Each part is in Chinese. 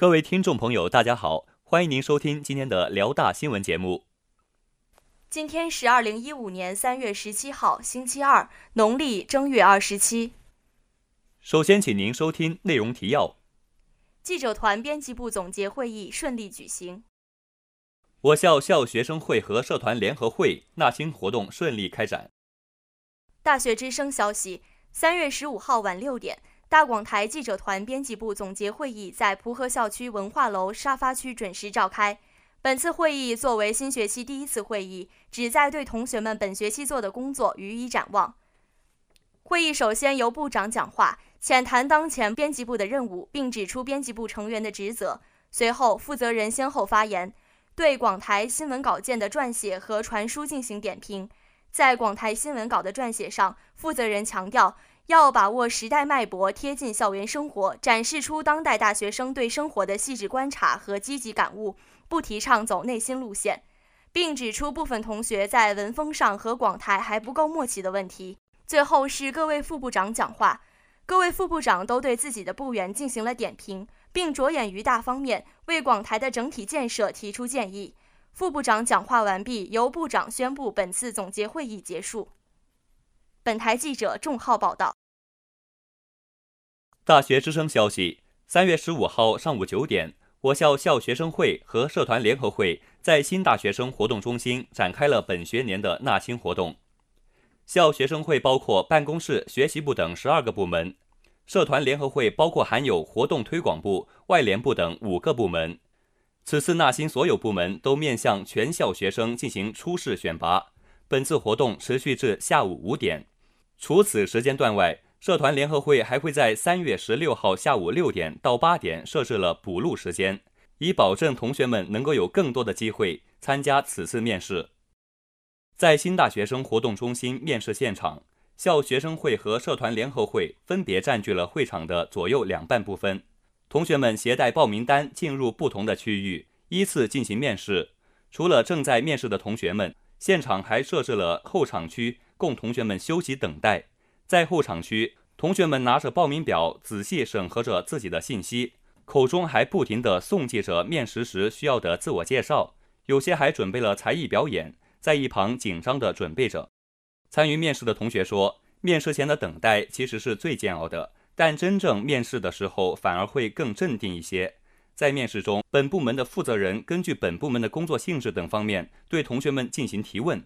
各位听众朋友，大家好，欢迎您收听今天的辽大新闻节目。今天是二零一五年三月十七号，星期二，农历正月二十七。首先，请您收听内容提要：记者团编辑部总结会议顺利举行；我校校学生会和社团联合会纳新活动顺利开展。大学之声消息：三月十五号晚六点。大广台记者团编辑部总结会议在蒲河校区文化楼沙发区准时召开。本次会议作为新学期第一次会议，旨在对同学们本学期做的工作予以展望。会议首先由部长讲话，浅谈当前编辑部的任务，并指出编辑部成员的职责。随后，负责人先后发言，对广台新闻稿件的撰写和传输进行点评。在广台新闻稿的撰写上，负责人强调。要把握时代脉搏，贴近校园生活，展示出当代大学生对生活的细致观察和积极感悟，不提倡走内心路线，并指出部分同学在文风上和广台还不够默契的问题。最后是各位副部长讲话，各位副部长都对自己的部员进行了点评，并着眼于大方面，为广台的整体建设提出建议。副部长讲话完毕，由部长宣布本次总结会议结束。本台记者仲浩报道。大学之声消息：三月十五号上午九点，我校校学生会和社团联合会在新大学生活动中心展开了本学年的纳新活动。校学生会包括办公室、学习部等十二个部门，社团联合会包括含有活动推广部、外联部等五个部门。此次纳新所有部门都面向全校学生进行初试选拔。本次活动持续至下午五点。除此时间段外，社团联合会还会在三月十六号下午六点到八点设置了补录时间，以保证同学们能够有更多的机会参加此次面试。在新大学生活动中心面试现场，校学生会和社团联合会分别占据了会场的左右两半部分。同学们携带报名单进入不同的区域，依次进行面试。除了正在面试的同学们，现场还设置了候场区，供同学们休息等待。在候场区，同学们拿着报名表，仔细审核着自己的信息，口中还不停地诵记着面试时需要的自我介绍，有些还准备了才艺表演，在一旁紧张地准备着。参与面试的同学说，面试前的等待其实是最煎熬的，但真正面试的时候反而会更镇定一些。在面试中，本部门的负责人根据本部门的工作性质等方面对同学们进行提问。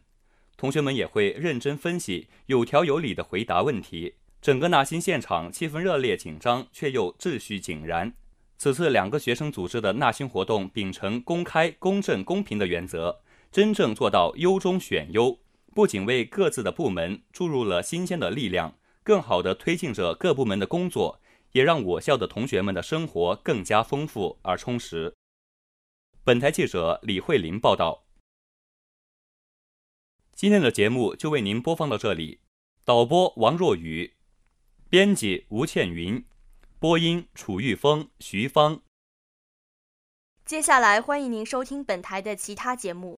同学们也会认真分析，有条有理地回答问题。整个纳新现场气氛热烈紧张，却又秩序井然。此次两个学生组织的纳新活动，秉承公开、公正、公平的原则，真正做到优中选优，不仅为各自的部门注入了新鲜的力量，更好地推进着各部门的工作，也让我校的同学们的生活更加丰富而充实。本台记者李慧林报道。今天的节目就为您播放到这里，导播王若雨，编辑吴倩云，播音楚玉峰、徐芳。接下来欢迎您收听本台的其他节目。